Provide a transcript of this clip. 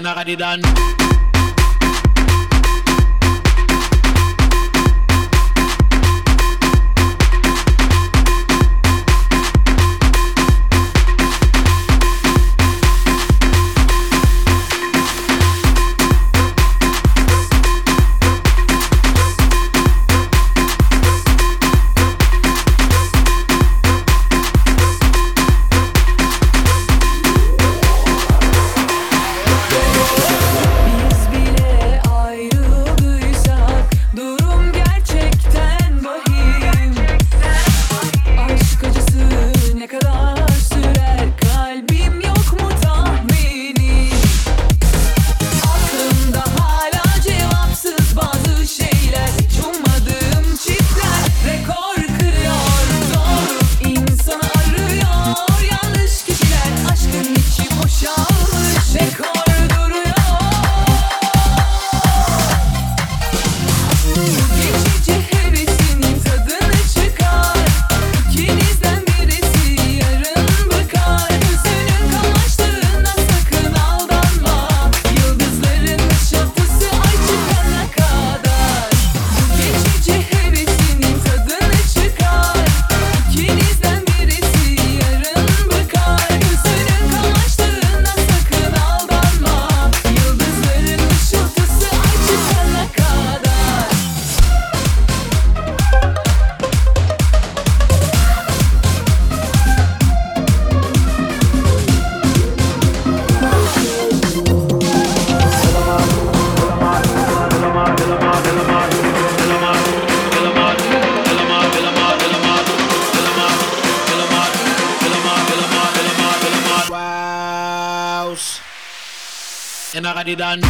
Enagadidan. Biz Wow. Enagadidan.